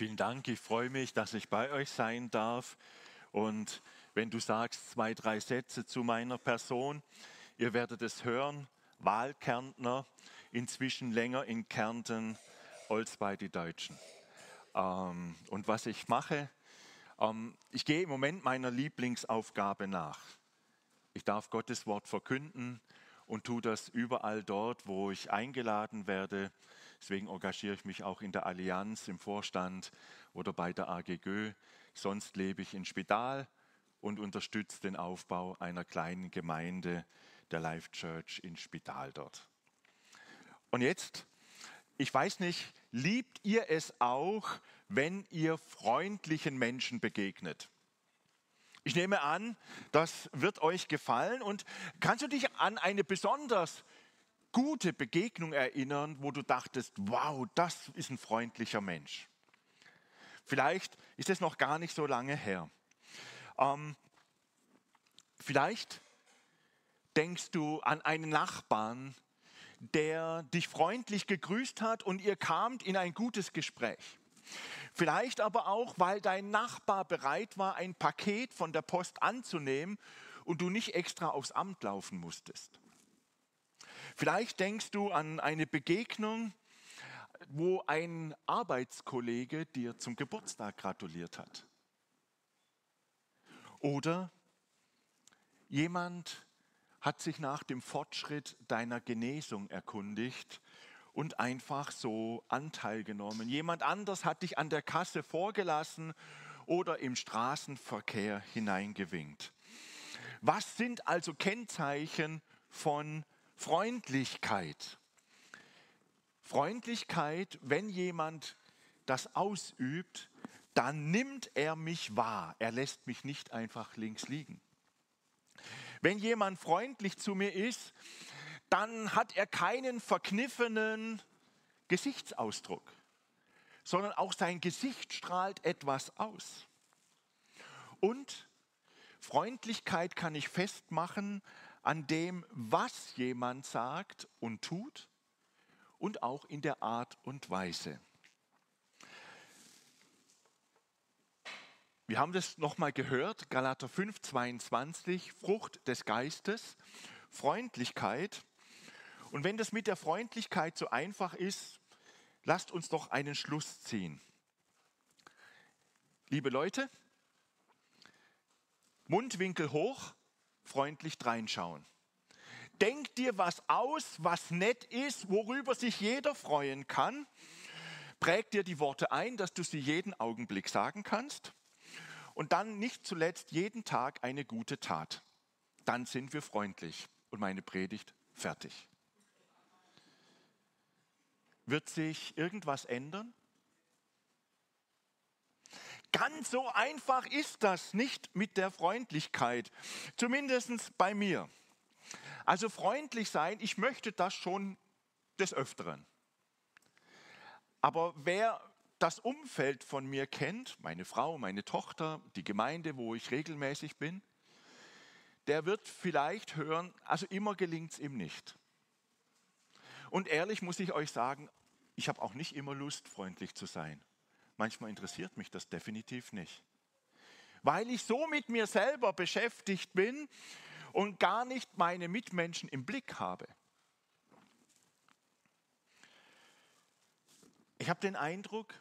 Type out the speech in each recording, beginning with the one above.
Vielen Dank, ich freue mich, dass ich bei euch sein darf. Und wenn du sagst zwei, drei Sätze zu meiner Person, ihr werdet es hören, Wahlkärntner, inzwischen länger in Kärnten als bei den Deutschen. Ähm, und was ich mache, ähm, ich gehe im Moment meiner Lieblingsaufgabe nach. Ich darf Gottes Wort verkünden und tue das überall dort, wo ich eingeladen werde. Deswegen engagiere ich mich auch in der Allianz, im Vorstand oder bei der AGGÖ. Sonst lebe ich in Spital und unterstütze den Aufbau einer kleinen Gemeinde, der Life Church in Spital dort. Und jetzt, ich weiß nicht, liebt ihr es auch, wenn ihr freundlichen Menschen begegnet? Ich nehme an, das wird euch gefallen. Und kannst du dich an eine besonders gute Begegnung erinnern, wo du dachtest, wow, das ist ein freundlicher Mensch? Vielleicht ist es noch gar nicht so lange her. Ähm, vielleicht denkst du an einen Nachbarn, der dich freundlich gegrüßt hat und ihr kamt in ein gutes Gespräch. Vielleicht aber auch, weil dein Nachbar bereit war, ein Paket von der Post anzunehmen und du nicht extra aufs Amt laufen musstest. Vielleicht denkst du an eine Begegnung, wo ein Arbeitskollege dir zum Geburtstag gratuliert hat. Oder jemand hat sich nach dem Fortschritt deiner Genesung erkundigt und einfach so Anteil genommen. Jemand anders hat dich an der Kasse vorgelassen oder im Straßenverkehr hineingewinkt. Was sind also Kennzeichen von Freundlichkeit? Freundlichkeit, wenn jemand das ausübt, dann nimmt er mich wahr. Er lässt mich nicht einfach links liegen. Wenn jemand freundlich zu mir ist, dann hat er keinen verkniffenen Gesichtsausdruck, sondern auch sein Gesicht strahlt etwas aus. Und Freundlichkeit kann ich festmachen an dem, was jemand sagt und tut und auch in der Art und Weise. Wir haben das nochmal gehört, Galater 5, 22, Frucht des Geistes, Freundlichkeit. Und wenn das mit der Freundlichkeit so einfach ist, lasst uns doch einen Schluss ziehen. Liebe Leute, Mundwinkel hoch, freundlich reinschauen. Denk dir was aus, was nett ist, worüber sich jeder freuen kann. Präg dir die Worte ein, dass du sie jeden Augenblick sagen kannst. Und dann nicht zuletzt jeden Tag eine gute Tat. Dann sind wir freundlich. Und meine Predigt fertig. Wird sich irgendwas ändern? Ganz so einfach ist das nicht mit der Freundlichkeit, zumindest bei mir. Also freundlich sein, ich möchte das schon des Öfteren. Aber wer das Umfeld von mir kennt, meine Frau, meine Tochter, die Gemeinde, wo ich regelmäßig bin, der wird vielleicht hören, also immer gelingt es ihm nicht. Und ehrlich muss ich euch sagen, ich habe auch nicht immer Lust, freundlich zu sein. Manchmal interessiert mich das definitiv nicht. Weil ich so mit mir selber beschäftigt bin und gar nicht meine Mitmenschen im Blick habe. Ich habe den Eindruck,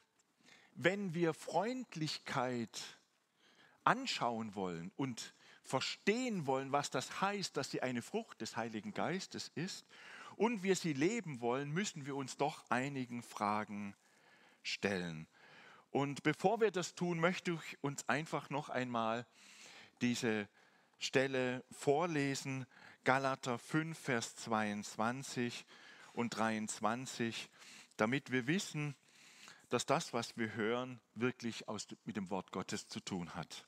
wenn wir Freundlichkeit anschauen wollen und verstehen wollen, was das heißt, dass sie eine Frucht des Heiligen Geistes ist und wir sie leben wollen, müssen wir uns doch einigen Fragen stellen. Und bevor wir das tun, möchte ich uns einfach noch einmal diese Stelle vorlesen, Galater 5, Vers 22 und 23, damit wir wissen, dass das, was wir hören, wirklich aus, mit dem Wort Gottes zu tun hat.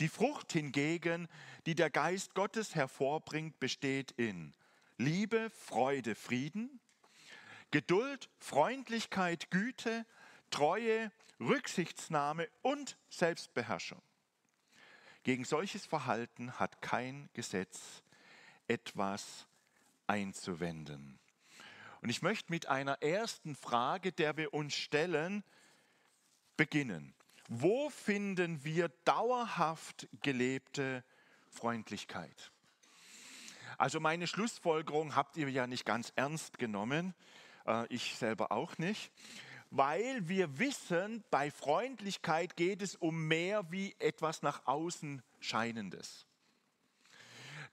Die Frucht hingegen, die der Geist Gottes hervorbringt, besteht in Liebe, Freude, Frieden, Geduld, Freundlichkeit, Güte, Treue, Rücksichtsnahme und Selbstbeherrschung. Gegen solches Verhalten hat kein Gesetz etwas einzuwenden. Und ich möchte mit einer ersten Frage, der wir uns stellen, beginnen. Wo finden wir dauerhaft gelebte Freundlichkeit? Also meine Schlussfolgerung habt ihr ja nicht ganz ernst genommen, äh, ich selber auch nicht, weil wir wissen, bei Freundlichkeit geht es um mehr wie etwas nach außen scheinendes.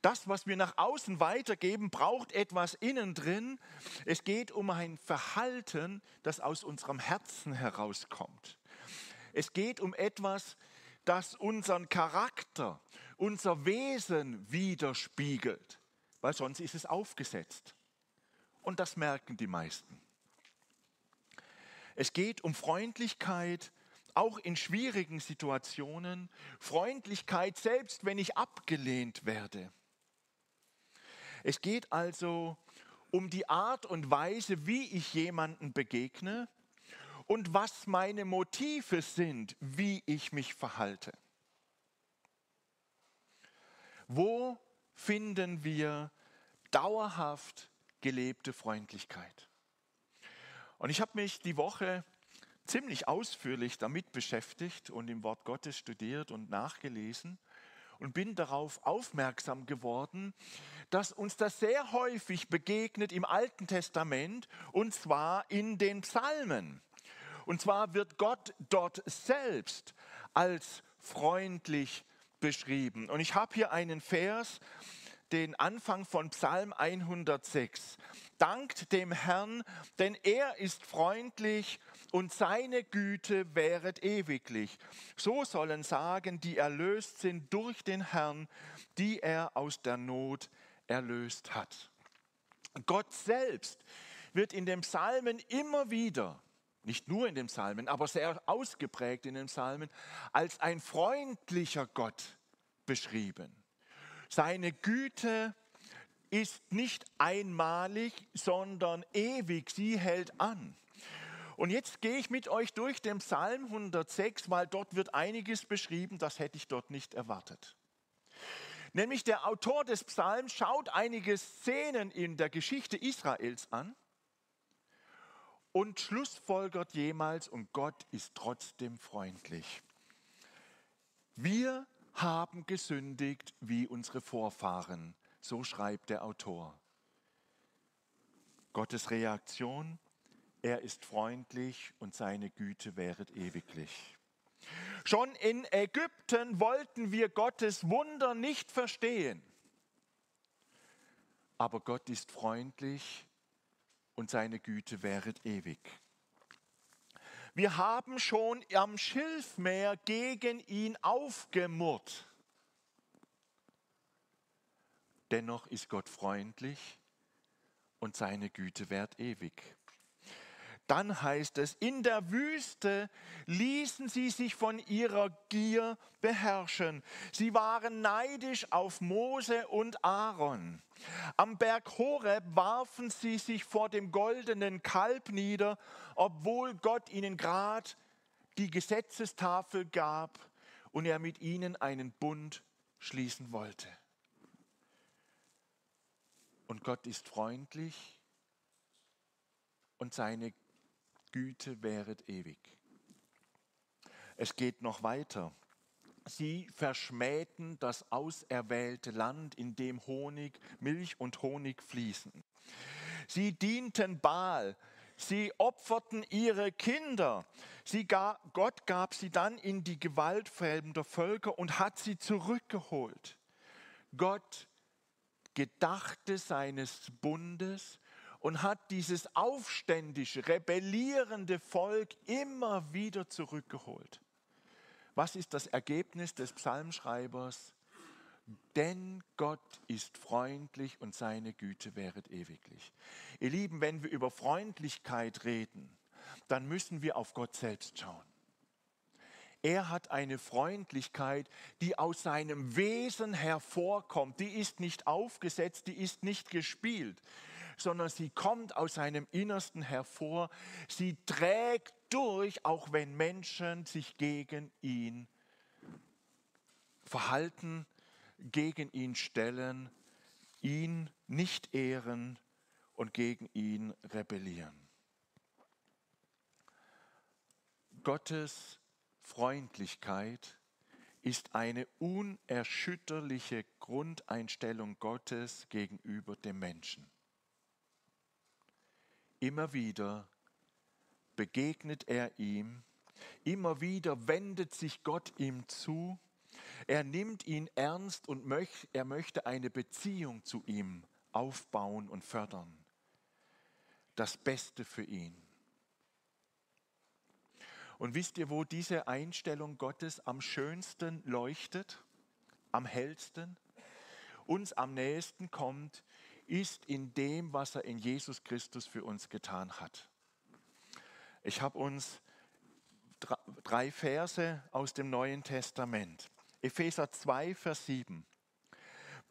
Das, was wir nach außen weitergeben, braucht etwas innen drin. Es geht um ein Verhalten, das aus unserem Herzen herauskommt. Es geht um etwas, das unseren Charakter, unser Wesen widerspiegelt weil sonst ist es aufgesetzt. Und das merken die meisten. Es geht um Freundlichkeit, auch in schwierigen Situationen. Freundlichkeit, selbst wenn ich abgelehnt werde. Es geht also um die Art und Weise, wie ich jemanden begegne und was meine Motive sind, wie ich mich verhalte. Wo finden wir dauerhaft gelebte Freundlichkeit. Und ich habe mich die Woche ziemlich ausführlich damit beschäftigt und im Wort Gottes studiert und nachgelesen und bin darauf aufmerksam geworden, dass uns das sehr häufig begegnet im Alten Testament und zwar in den Psalmen. Und zwar wird Gott dort selbst als freundlich beschrieben. Und ich habe hier einen Vers, den Anfang von Psalm 106. Dankt dem Herrn, denn er ist freundlich und seine Güte wäret ewiglich. So sollen sagen, die erlöst sind durch den Herrn, die er aus der Not erlöst hat. Gott selbst wird in den Psalmen immer wieder, nicht nur in den Psalmen, aber sehr ausgeprägt in den Psalmen, als ein freundlicher Gott beschrieben. Seine Güte ist nicht einmalig, sondern ewig. Sie hält an. Und jetzt gehe ich mit euch durch den Psalm 106, weil dort wird einiges beschrieben, das hätte ich dort nicht erwartet. Nämlich der Autor des Psalms schaut einige Szenen in der Geschichte Israels an und schlussfolgert jemals, und Gott ist trotzdem freundlich. Wir haben gesündigt wie unsere Vorfahren. So schreibt der Autor. Gottes Reaktion, er ist freundlich und seine Güte wäret ewiglich. Schon in Ägypten wollten wir Gottes Wunder nicht verstehen. Aber Gott ist freundlich und seine Güte wäret ewig. Wir haben schon am Schilfmeer gegen ihn aufgemurrt. Dennoch ist Gott freundlich und seine Güte währt ewig. Dann heißt es, in der Wüste ließen sie sich von ihrer Gier beherrschen. Sie waren neidisch auf Mose und Aaron. Am Berg Horeb warfen sie sich vor dem goldenen Kalb nieder, obwohl Gott ihnen grad die Gesetzestafel gab und er mit ihnen einen Bund schließen wollte. Und Gott ist freundlich und seine Güte wäret ewig. Es geht noch weiter. Sie verschmähten das auserwählte Land, in dem Honig, Milch und Honig fließen. Sie dienten Baal, sie opferten ihre Kinder. Sie gar, Gott gab sie dann in die Gewalt fremder Völker und hat sie zurückgeholt. Gott gedachte seines Bundes und hat dieses aufständische, rebellierende Volk immer wieder zurückgeholt. Was ist das Ergebnis des Psalmschreibers? Denn Gott ist freundlich und seine Güte wäret ewiglich. Ihr Lieben, wenn wir über Freundlichkeit reden, dann müssen wir auf Gott selbst schauen. Er hat eine Freundlichkeit, die aus seinem Wesen hervorkommt. Die ist nicht aufgesetzt, die ist nicht gespielt sondern sie kommt aus seinem Innersten hervor. Sie trägt durch, auch wenn Menschen sich gegen ihn verhalten, gegen ihn stellen, ihn nicht ehren und gegen ihn rebellieren. Gottes Freundlichkeit ist eine unerschütterliche Grundeinstellung Gottes gegenüber dem Menschen. Immer wieder begegnet er ihm, immer wieder wendet sich Gott ihm zu, er nimmt ihn ernst und möcht, er möchte eine Beziehung zu ihm aufbauen und fördern. Das Beste für ihn. Und wisst ihr, wo diese Einstellung Gottes am schönsten leuchtet, am hellsten, uns am nächsten kommt, ist in dem, was er in Jesus Christus für uns getan hat. Ich habe uns drei Verse aus dem Neuen Testament. Epheser 2, Vers 7.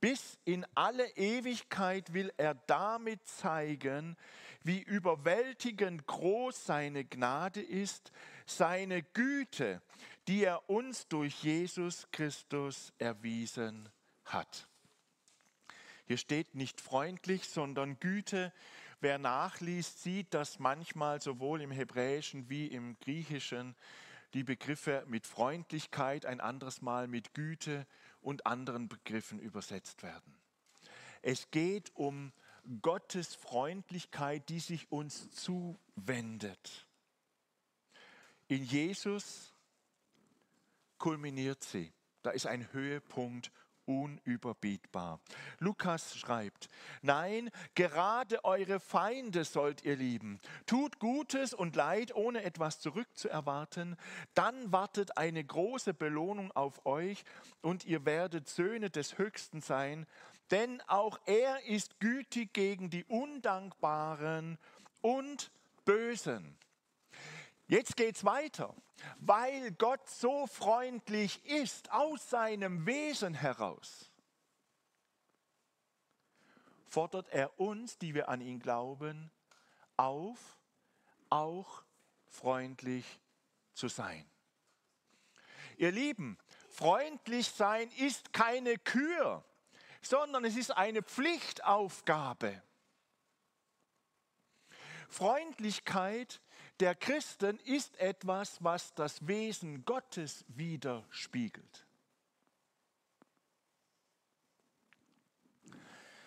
Bis in alle Ewigkeit will er damit zeigen, wie überwältigend groß seine Gnade ist, seine Güte, die er uns durch Jesus Christus erwiesen hat. Hier steht nicht freundlich, sondern Güte. Wer nachliest, sieht, dass manchmal sowohl im Hebräischen wie im Griechischen die Begriffe mit Freundlichkeit, ein anderes Mal mit Güte und anderen Begriffen übersetzt werden. Es geht um Gottes Freundlichkeit, die sich uns zuwendet. In Jesus kulminiert sie. Da ist ein Höhepunkt unüberbietbar. Lukas schreibt, nein, gerade eure Feinde sollt ihr lieben. Tut Gutes und Leid, ohne etwas zurückzuerwarten. Dann wartet eine große Belohnung auf euch und ihr werdet Söhne des Höchsten sein. Denn auch er ist gütig gegen die Undankbaren und Bösen. Jetzt geht es weiter. Weil Gott so freundlich ist aus seinem Wesen heraus, fordert er uns, die wir an ihn glauben, auf, auch freundlich zu sein. Ihr Lieben, freundlich sein ist keine Kür, sondern es ist eine Pflichtaufgabe. Freundlichkeit der Christen ist etwas, was das Wesen Gottes widerspiegelt.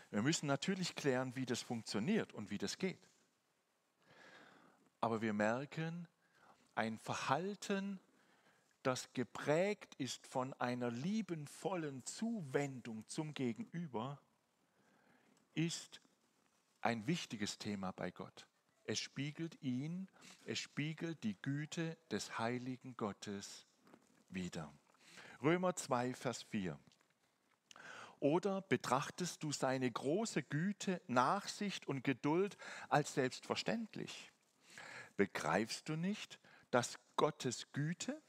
Wir müssen natürlich klären, wie das funktioniert und wie das geht. Aber wir merken, ein Verhalten, das geprägt ist von einer liebenvollen Zuwendung zum Gegenüber, ist ein wichtiges Thema bei Gott. Es spiegelt ihn, es spiegelt die Güte des heiligen Gottes wider. Römer 2, Vers 4. Oder betrachtest du seine große Güte, Nachsicht und Geduld als selbstverständlich? Begreifst du nicht, dass Gottes Güte,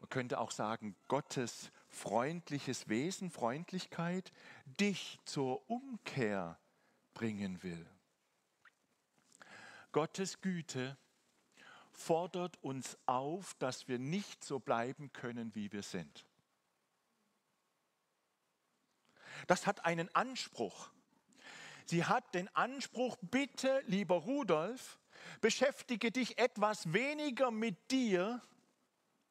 man könnte auch sagen Gottes freundliches Wesen, Freundlichkeit, dich zur Umkehr bringen will? Gottes Güte fordert uns auf, dass wir nicht so bleiben können, wie wir sind. Das hat einen Anspruch. Sie hat den Anspruch, bitte, lieber Rudolf, beschäftige dich etwas weniger mit dir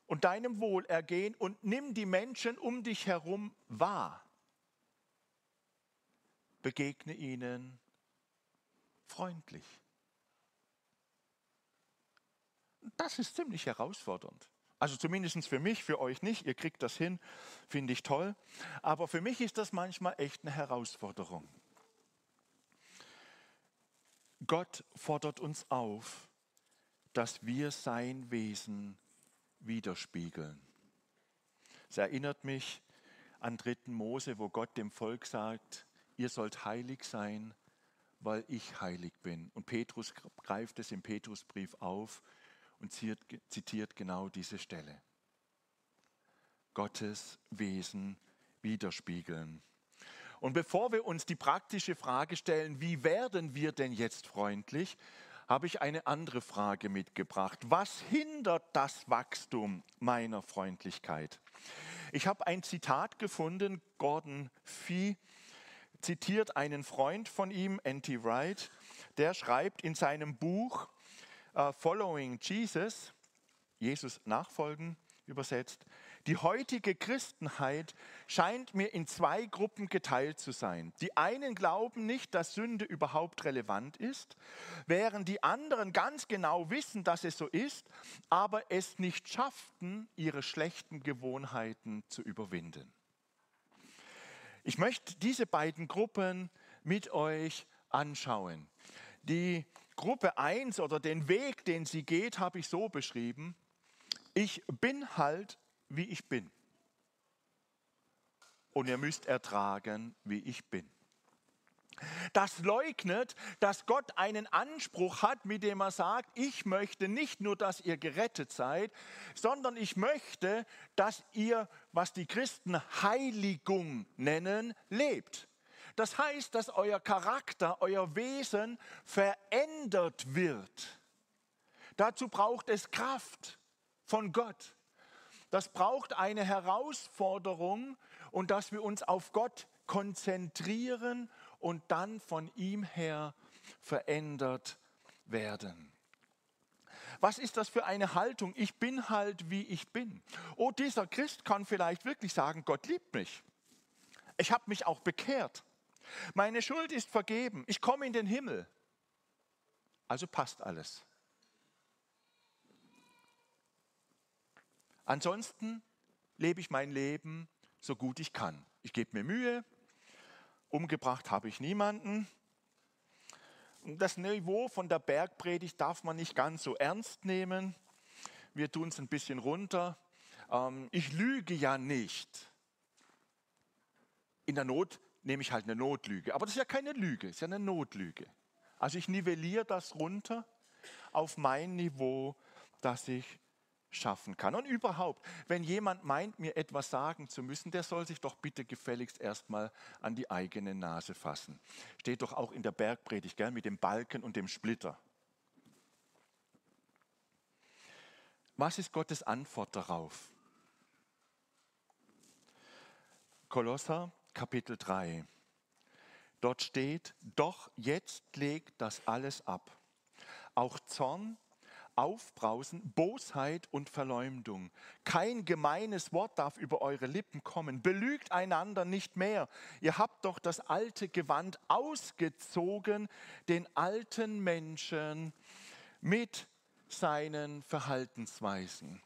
und deinem Wohlergehen und nimm die Menschen um dich herum wahr. Begegne ihnen freundlich. Das ist ziemlich herausfordernd. Also zumindest für mich, für euch nicht. Ihr kriegt das hin, finde ich toll. Aber für mich ist das manchmal echt eine Herausforderung. Gott fordert uns auf, dass wir sein Wesen widerspiegeln. Es erinnert mich an 3. Mose, wo Gott dem Volk sagt, ihr sollt heilig sein, weil ich heilig bin. Und Petrus greift es im Petrusbrief auf und zitiert genau diese Stelle. Gottes Wesen widerspiegeln. Und bevor wir uns die praktische Frage stellen, wie werden wir denn jetzt freundlich, habe ich eine andere Frage mitgebracht. Was hindert das Wachstum meiner Freundlichkeit? Ich habe ein Zitat gefunden, Gordon Fee zitiert einen Freund von ihm, N.T. Wright, der schreibt in seinem Buch uh, Following Jesus, Jesus nachfolgen, übersetzt, die heutige Christenheit scheint mir in zwei Gruppen geteilt zu sein. Die einen glauben nicht, dass Sünde überhaupt relevant ist, während die anderen ganz genau wissen, dass es so ist, aber es nicht schafften, ihre schlechten Gewohnheiten zu überwinden. Ich möchte diese beiden Gruppen mit euch anschauen. Die Gruppe 1 oder den Weg, den sie geht, habe ich so beschrieben. Ich bin halt wie ich bin. Und ihr müsst ertragen, wie ich bin. Das leugnet, dass Gott einen Anspruch hat, mit dem er sagt, ich möchte nicht nur, dass ihr gerettet seid, sondern ich möchte, dass ihr, was die Christen Heiligung nennen, lebt. Das heißt, dass euer Charakter, euer Wesen verändert wird. Dazu braucht es Kraft von Gott. Das braucht eine Herausforderung und dass wir uns auf Gott konzentrieren und dann von ihm her verändert werden. Was ist das für eine Haltung? Ich bin halt, wie ich bin. Oh, dieser Christ kann vielleicht wirklich sagen, Gott liebt mich. Ich habe mich auch bekehrt. Meine Schuld ist vergeben. Ich komme in den Himmel. Also passt alles. Ansonsten lebe ich mein Leben so gut ich kann. Ich gebe mir Mühe. Umgebracht habe ich niemanden. Das Niveau von der Bergpredigt darf man nicht ganz so ernst nehmen. Wir tun es ein bisschen runter. Ähm, ich lüge ja nicht. In der Not nehme ich halt eine Notlüge. Aber das ist ja keine Lüge, es ist ja eine Notlüge. Also ich nivelliere das runter auf mein Niveau, das ich schaffen kann. Und überhaupt, wenn jemand meint, mir etwas sagen zu müssen, der soll sich doch bitte gefälligst erstmal an die eigene Nase fassen. Steht doch auch in der Bergpredigt, gell, mit dem Balken und dem Splitter. Was ist Gottes Antwort darauf? Kolosser Kapitel 3. Dort steht, doch jetzt legt das alles ab. Auch Zorn, Aufbrausen, Bosheit und Verleumdung. Kein gemeines Wort darf über eure Lippen kommen. Belügt einander nicht mehr. Ihr habt doch das alte Gewand ausgezogen, den alten Menschen mit seinen Verhaltensweisen.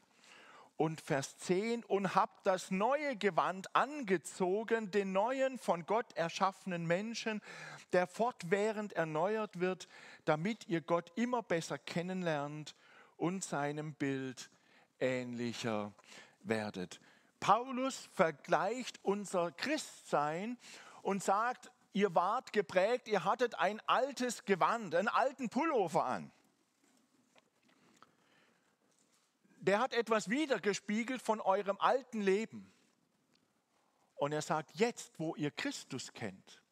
Und Vers 10, und habt das neue Gewand angezogen, den neuen von Gott erschaffenen Menschen, der fortwährend erneuert wird, damit ihr Gott immer besser kennenlernt und seinem Bild ähnlicher werdet. Paulus vergleicht unser Christsein und sagt, ihr wart geprägt, ihr hattet ein altes Gewand, einen alten Pullover an. Der hat etwas wiedergespiegelt von eurem alten Leben. Und er sagt, jetzt, wo ihr Christus kennt,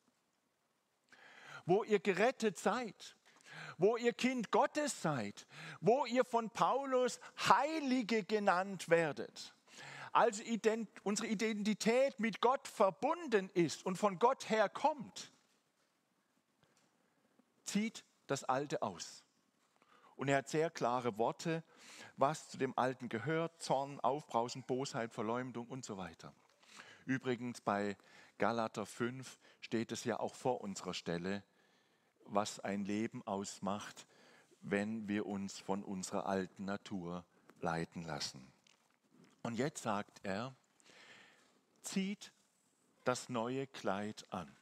wo ihr gerettet seid, wo ihr Kind Gottes seid, wo ihr von Paulus Heilige genannt werdet. Also ident unsere Identität mit Gott verbunden ist und von Gott her kommt, zieht das Alte aus. Und er hat sehr klare Worte, was zu dem Alten gehört, Zorn, Aufbrausen, Bosheit, Verleumdung und so weiter. Übrigens bei Galater 5 steht es ja auch vor unserer Stelle, was ein Leben ausmacht, wenn wir uns von unserer alten Natur leiten lassen. Und jetzt sagt er, zieht das neue Kleid an.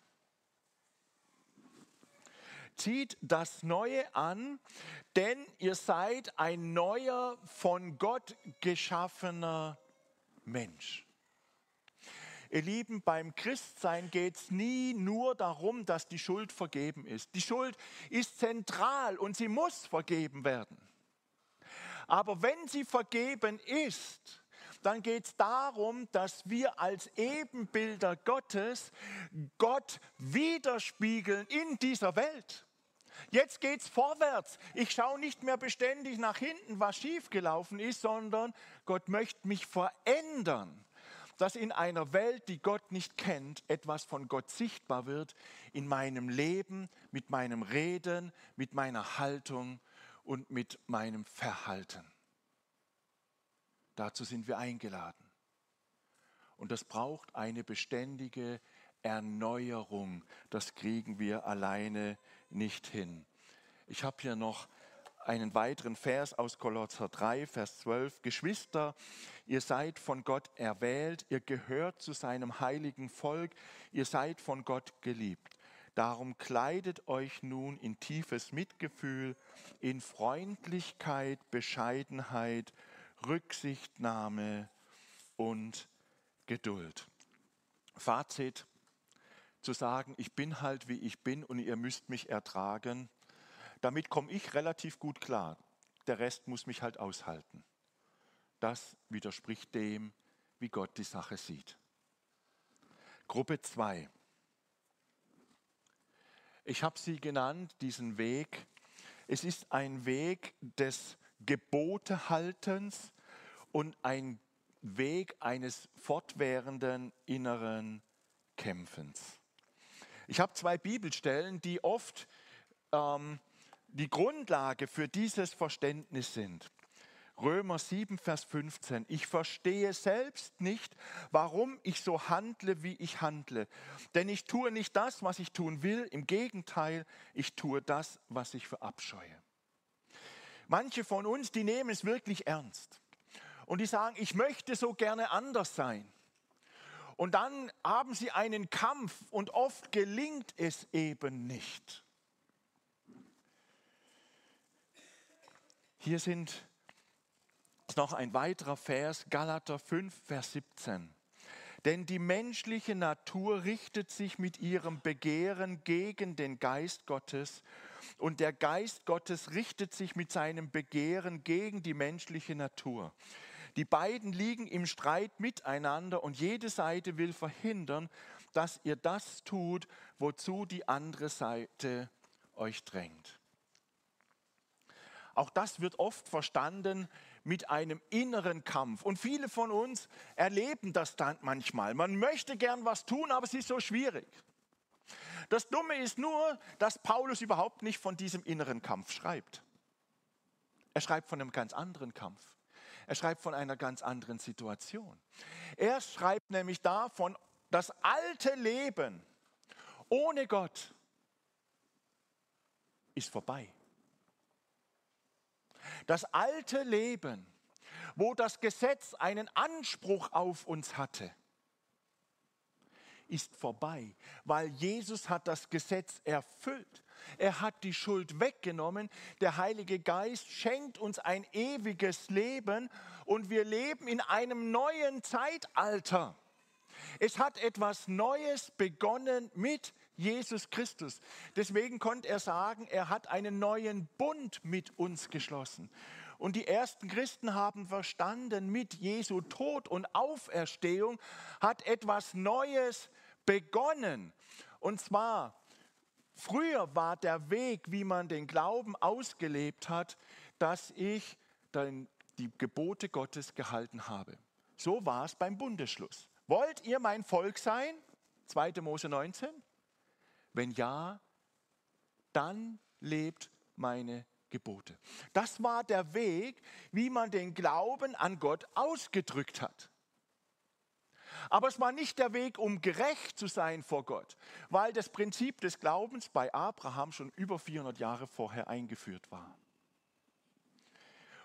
Zieht das Neue an, denn ihr seid ein neuer, von Gott geschaffener Mensch. Ihr Lieben, beim Christsein geht es nie nur darum, dass die Schuld vergeben ist. Die Schuld ist zentral und sie muss vergeben werden. Aber wenn sie vergeben ist, dann geht es darum, dass wir als Ebenbilder Gottes Gott widerspiegeln in dieser Welt. Jetzt geht es vorwärts. Ich schaue nicht mehr beständig nach hinten, was schiefgelaufen ist, sondern Gott möchte mich verändern dass in einer Welt, die Gott nicht kennt, etwas von Gott sichtbar wird in meinem Leben, mit meinem Reden, mit meiner Haltung und mit meinem Verhalten. Dazu sind wir eingeladen. Und das braucht eine beständige Erneuerung. Das kriegen wir alleine nicht hin. Ich habe hier noch einen weiteren Vers aus Kolosser 3, Vers 12. Geschwister, ihr seid von Gott erwählt, ihr gehört zu seinem heiligen Volk, ihr seid von Gott geliebt. Darum kleidet euch nun in tiefes Mitgefühl, in Freundlichkeit, Bescheidenheit, Rücksichtnahme und Geduld. Fazit, zu sagen, ich bin halt wie ich bin und ihr müsst mich ertragen, damit komme ich relativ gut klar. Der Rest muss mich halt aushalten. Das widerspricht dem, wie Gott die Sache sieht. Gruppe 2. Ich habe sie genannt, diesen Weg. Es ist ein Weg des Gebotehaltens und ein Weg eines fortwährenden inneren Kämpfens. Ich habe zwei Bibelstellen, die oft ähm, die Grundlage für dieses Verständnis sind. Römer 7, Vers 15. Ich verstehe selbst nicht, warum ich so handle, wie ich handle. Denn ich tue nicht das, was ich tun will. Im Gegenteil, ich tue das, was ich verabscheue. Manche von uns, die nehmen es wirklich ernst. Und die sagen, ich möchte so gerne anders sein. Und dann haben sie einen Kampf und oft gelingt es eben nicht. Hier sind noch ein weiterer Vers, Galater 5, Vers 17. Denn die menschliche Natur richtet sich mit ihrem Begehren gegen den Geist Gottes und der Geist Gottes richtet sich mit seinem Begehren gegen die menschliche Natur. Die beiden liegen im Streit miteinander und jede Seite will verhindern, dass ihr das tut, wozu die andere Seite euch drängt. Auch das wird oft verstanden mit einem inneren Kampf. Und viele von uns erleben das dann manchmal. Man möchte gern was tun, aber es ist so schwierig. Das Dumme ist nur, dass Paulus überhaupt nicht von diesem inneren Kampf schreibt. Er schreibt von einem ganz anderen Kampf. Er schreibt von einer ganz anderen Situation. Er schreibt nämlich davon, das alte Leben ohne Gott ist vorbei. Das alte Leben, wo das Gesetz einen Anspruch auf uns hatte, ist vorbei, weil Jesus hat das Gesetz erfüllt. Er hat die Schuld weggenommen. Der Heilige Geist schenkt uns ein ewiges Leben und wir leben in einem neuen Zeitalter. Es hat etwas Neues begonnen mit Jesus Christus. Deswegen konnte er sagen, er hat einen neuen Bund mit uns geschlossen. Und die ersten Christen haben verstanden, mit Jesu Tod und Auferstehung hat etwas Neues begonnen. Und zwar, früher war der Weg, wie man den Glauben ausgelebt hat, dass ich die Gebote Gottes gehalten habe. So war es beim Bundesschluss. Wollt ihr mein Volk sein? 2. Mose 19. Wenn ja, dann lebt meine Gebote. Das war der Weg, wie man den Glauben an Gott ausgedrückt hat. Aber es war nicht der Weg, um gerecht zu sein vor Gott, weil das Prinzip des Glaubens bei Abraham schon über 400 Jahre vorher eingeführt war.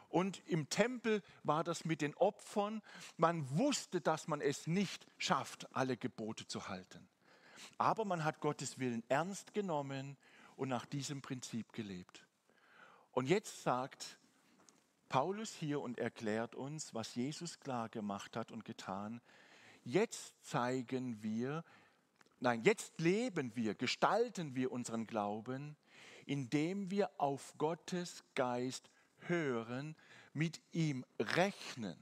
Und im Tempel war das mit den Opfern. Man wusste, dass man es nicht schafft, alle Gebote zu halten. Aber man hat Gottes Willen ernst genommen und nach diesem Prinzip gelebt. Und jetzt sagt Paulus hier und erklärt uns, was Jesus klar gemacht hat und getan. Jetzt zeigen wir, nein, jetzt leben wir, gestalten wir unseren Glauben, indem wir auf Gottes Geist hören, mit ihm rechnen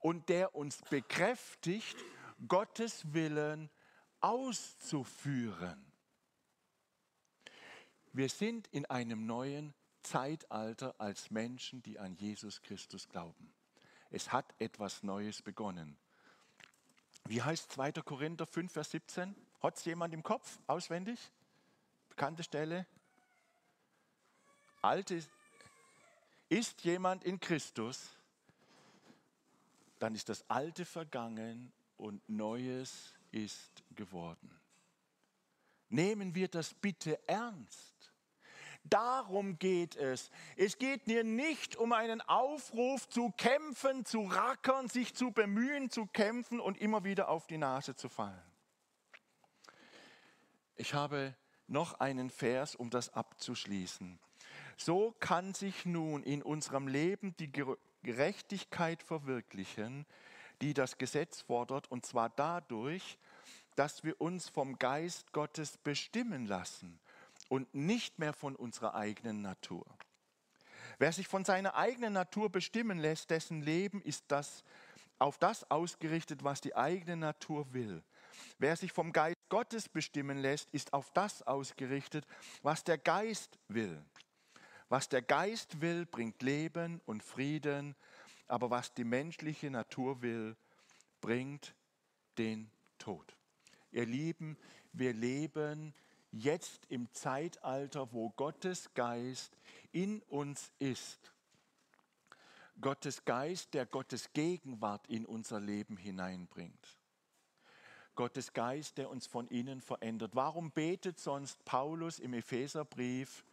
und der uns bekräftigt, Gottes Willen auszuführen. Wir sind in einem neuen Zeitalter als Menschen, die an Jesus Christus glauben. Es hat etwas Neues begonnen. Wie heißt 2. Korinther 5, Vers 17? Hat es jemand im Kopf auswendig? Bekannte Stelle? Alte ist jemand in Christus, dann ist das Alte vergangen und Neues ist geworden. Nehmen wir das bitte ernst. Darum geht es. Es geht mir nicht um einen Aufruf zu kämpfen, zu rackern, sich zu bemühen, zu kämpfen und immer wieder auf die Nase zu fallen. Ich habe noch einen Vers, um das abzuschließen. So kann sich nun in unserem Leben die Gerechtigkeit verwirklichen, die das Gesetz fordert, und zwar dadurch, dass wir uns vom Geist Gottes bestimmen lassen und nicht mehr von unserer eigenen Natur. Wer sich von seiner eigenen Natur bestimmen lässt, dessen Leben ist das auf das ausgerichtet, was die eigene Natur will. Wer sich vom Geist Gottes bestimmen lässt, ist auf das ausgerichtet, was der Geist will. Was der Geist will, bringt Leben und Frieden, aber was die menschliche Natur will, bringt den Tod. Ihr Lieben, wir leben jetzt im Zeitalter, wo Gottes Geist in uns ist. Gottes Geist, der Gottes Gegenwart in unser Leben hineinbringt. Gottes Geist, der uns von innen verändert. Warum betet sonst Paulus im Epheserbrief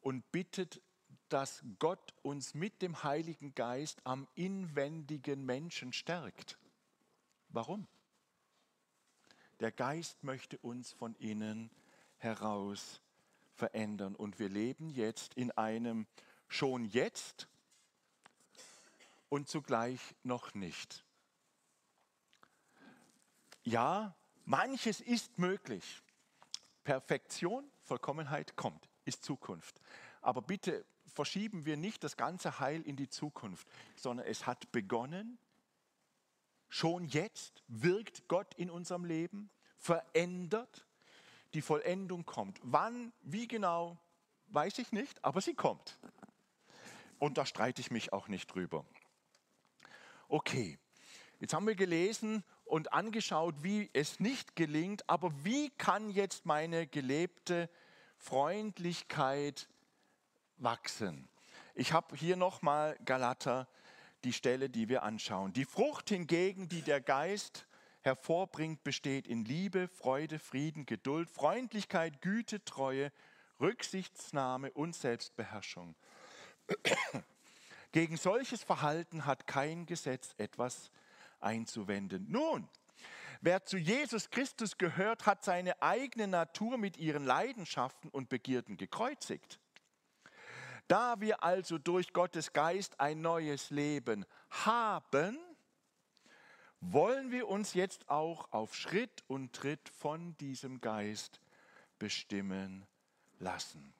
und bittet, dass Gott uns mit dem Heiligen Geist am inwendigen Menschen stärkt? Warum? Der Geist möchte uns von innen heraus verändern. Und wir leben jetzt in einem schon jetzt und zugleich noch nicht. Ja, manches ist möglich. Perfektion, Vollkommenheit kommt, ist Zukunft. Aber bitte verschieben wir nicht das ganze Heil in die Zukunft, sondern es hat begonnen Schon jetzt wirkt Gott in unserem Leben, verändert, die Vollendung kommt. Wann, wie genau, weiß ich nicht, aber sie kommt. Und da streite ich mich auch nicht drüber. Okay, jetzt haben wir gelesen und angeschaut, wie es nicht gelingt, aber wie kann jetzt meine gelebte Freundlichkeit wachsen? Ich habe hier nochmal Galater die Stelle, die wir anschauen. Die Frucht hingegen, die der Geist hervorbringt, besteht in Liebe, Freude, Frieden, Geduld, Freundlichkeit, Güte, Treue, Rücksichtsnahme und Selbstbeherrschung. Gegen solches Verhalten hat kein Gesetz etwas einzuwenden. Nun, wer zu Jesus Christus gehört, hat seine eigene Natur mit ihren Leidenschaften und Begierden gekreuzigt. Da wir also durch Gottes Geist ein neues Leben haben, wollen wir uns jetzt auch auf Schritt und Tritt von diesem Geist bestimmen lassen.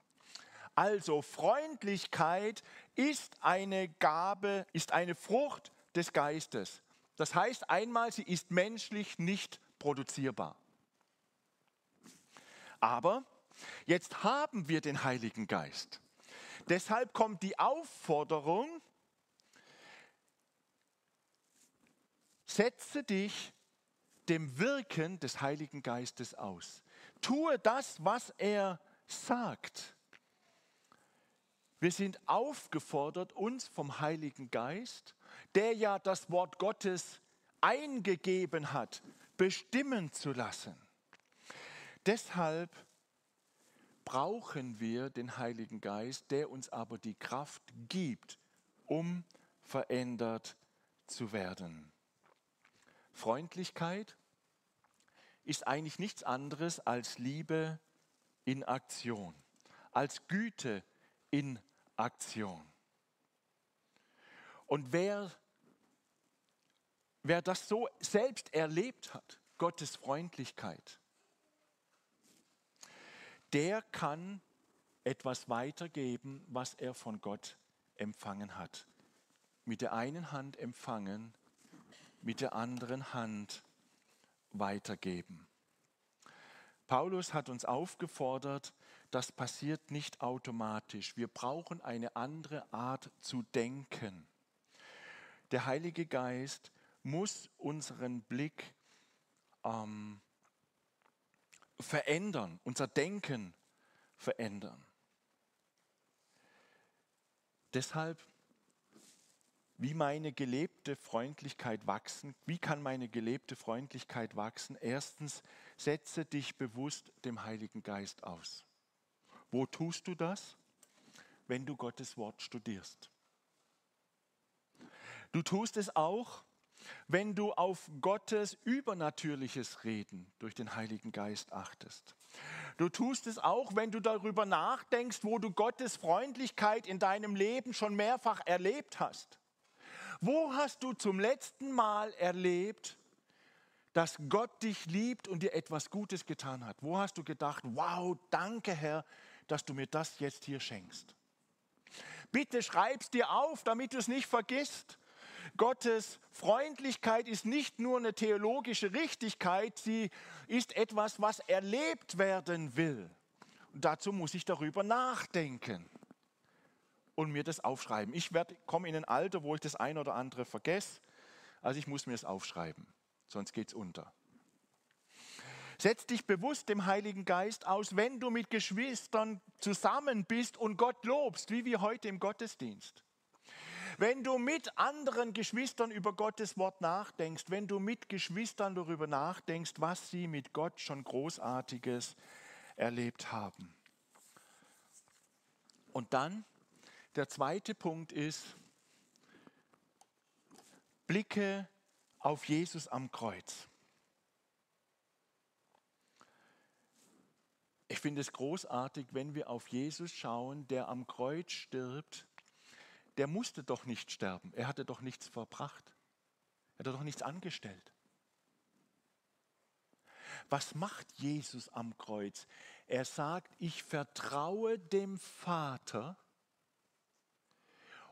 Also Freundlichkeit ist eine Gabe, ist eine Frucht des Geistes. Das heißt einmal, sie ist menschlich nicht produzierbar. Aber jetzt haben wir den Heiligen Geist. Deshalb kommt die Aufforderung, setze dich dem Wirken des Heiligen Geistes aus. Tue das, was er sagt. Wir sind aufgefordert, uns vom Heiligen Geist, der ja das Wort Gottes eingegeben hat, bestimmen zu lassen. Deshalb brauchen wir den Heiligen Geist, der uns aber die Kraft gibt, um verändert zu werden. Freundlichkeit ist eigentlich nichts anderes als Liebe in Aktion, als Güte in Aktion. Und wer, wer das so selbst erlebt hat, Gottes Freundlichkeit, der kann etwas weitergeben, was er von Gott empfangen hat. Mit der einen Hand empfangen, mit der anderen Hand weitergeben. Paulus hat uns aufgefordert, das passiert nicht automatisch. Wir brauchen eine andere Art zu denken. Der Heilige Geist muss unseren Blick ähm, verändern, unser Denken verändern. Deshalb, wie meine gelebte Freundlichkeit wachsen? Wie kann meine gelebte Freundlichkeit wachsen? Erstens, setze dich bewusst dem Heiligen Geist aus. Wo tust du das? Wenn du Gottes Wort studierst. Du tust es auch, wenn du auf Gottes übernatürliches Reden durch den Heiligen Geist achtest. Du tust es auch, wenn du darüber nachdenkst, wo du Gottes Freundlichkeit in deinem Leben schon mehrfach erlebt hast. Wo hast du zum letzten Mal erlebt, dass Gott dich liebt und dir etwas Gutes getan hat? Wo hast du gedacht, wow, danke Herr, dass du mir das jetzt hier schenkst? Bitte schreib's dir auf, damit du es nicht vergisst. Gottes Freundlichkeit ist nicht nur eine theologische Richtigkeit, sie ist etwas, was erlebt werden will. Und dazu muss ich darüber nachdenken und mir das aufschreiben. Ich komme in ein Alter, wo ich das ein oder andere vergesse, also ich muss mir es aufschreiben, sonst geht es unter. Setz dich bewusst dem Heiligen Geist aus, wenn du mit Geschwistern zusammen bist und Gott lobst, wie wir heute im Gottesdienst. Wenn du mit anderen Geschwistern über Gottes Wort nachdenkst, wenn du mit Geschwistern darüber nachdenkst, was sie mit Gott schon Großartiges erlebt haben. Und dann, der zweite Punkt ist, blicke auf Jesus am Kreuz. Ich finde es großartig, wenn wir auf Jesus schauen, der am Kreuz stirbt der musste doch nicht sterben. Er hatte doch nichts verbracht. Er hatte doch nichts angestellt. Was macht Jesus am Kreuz? Er sagt, ich vertraue dem Vater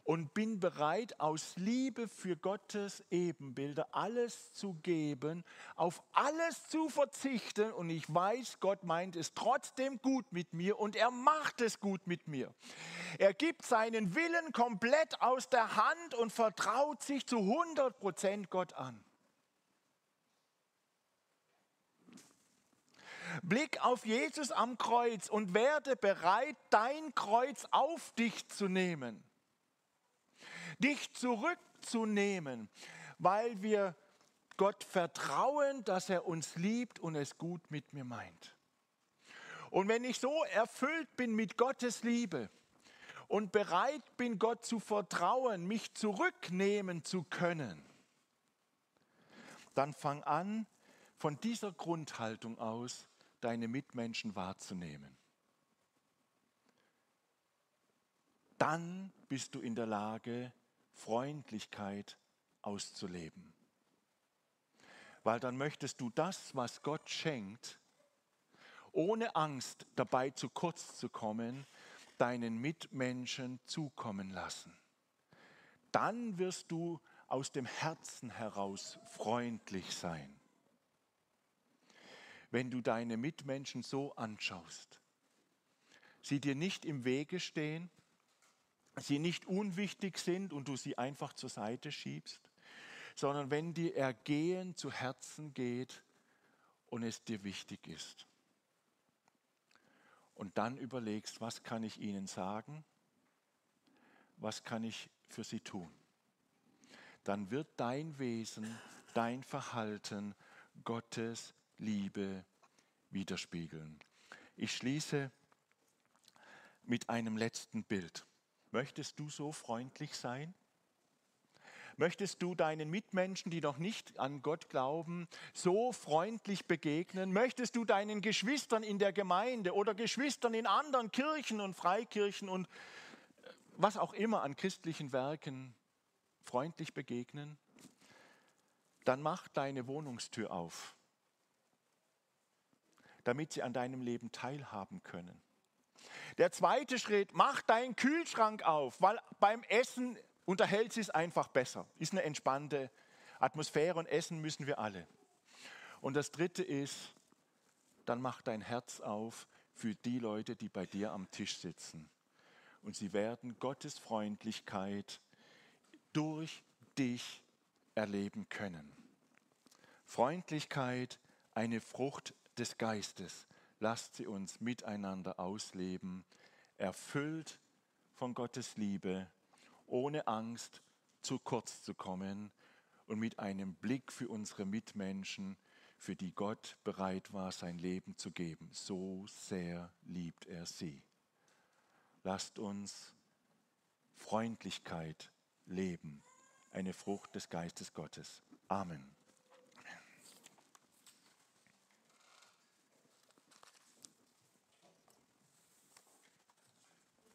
und bin bereit, aus Liebe für Gottes Ebenbilder alles zu geben, auf alles zu verzichten. Und ich weiß, Gott meint es trotzdem gut mit mir und er macht es gut mit mir. Er gibt seinen Willen komplett aus der Hand und vertraut sich zu 100 Prozent Gott an. Blick auf Jesus am Kreuz und werde bereit, dein Kreuz auf dich zu nehmen dich zurückzunehmen, weil wir Gott vertrauen, dass er uns liebt und es gut mit mir meint. Und wenn ich so erfüllt bin mit Gottes Liebe und bereit bin, Gott zu vertrauen, mich zurücknehmen zu können, dann fang an, von dieser Grundhaltung aus deine Mitmenschen wahrzunehmen. Dann bist du in der Lage, Freundlichkeit auszuleben. Weil dann möchtest du das, was Gott schenkt, ohne Angst dabei zu kurz zu kommen, deinen Mitmenschen zukommen lassen. Dann wirst du aus dem Herzen heraus freundlich sein. Wenn du deine Mitmenschen so anschaust, sie dir nicht im Wege stehen, sie nicht unwichtig sind und du sie einfach zur Seite schiebst, sondern wenn dir Ergehen zu Herzen geht und es dir wichtig ist. Und dann überlegst, was kann ich ihnen sagen, was kann ich für sie tun. Dann wird dein Wesen, dein Verhalten Gottes Liebe widerspiegeln. Ich schließe mit einem letzten Bild. Möchtest du so freundlich sein? Möchtest du deinen Mitmenschen, die noch nicht an Gott glauben, so freundlich begegnen? Möchtest du deinen Geschwistern in der Gemeinde oder Geschwistern in anderen Kirchen und Freikirchen und äh, was auch immer an christlichen Werken freundlich begegnen? Dann mach deine Wohnungstür auf, damit sie an deinem Leben teilhaben können. Der zweite Schritt, mach deinen Kühlschrank auf, weil beim Essen unterhält sich einfach besser. Ist eine entspannte Atmosphäre und essen müssen wir alle. Und das dritte ist, dann mach dein Herz auf für die Leute, die bei dir am Tisch sitzen. Und sie werden Gottes Freundlichkeit durch dich erleben können. Freundlichkeit, eine Frucht des Geistes lasst sie uns miteinander ausleben, erfüllt von Gottes Liebe, ohne Angst zu kurz zu kommen und mit einem Blick für unsere Mitmenschen, für die Gott bereit war, sein Leben zu geben. So sehr liebt er sie. Lasst uns Freundlichkeit leben, eine Frucht des Geistes Gottes. Amen.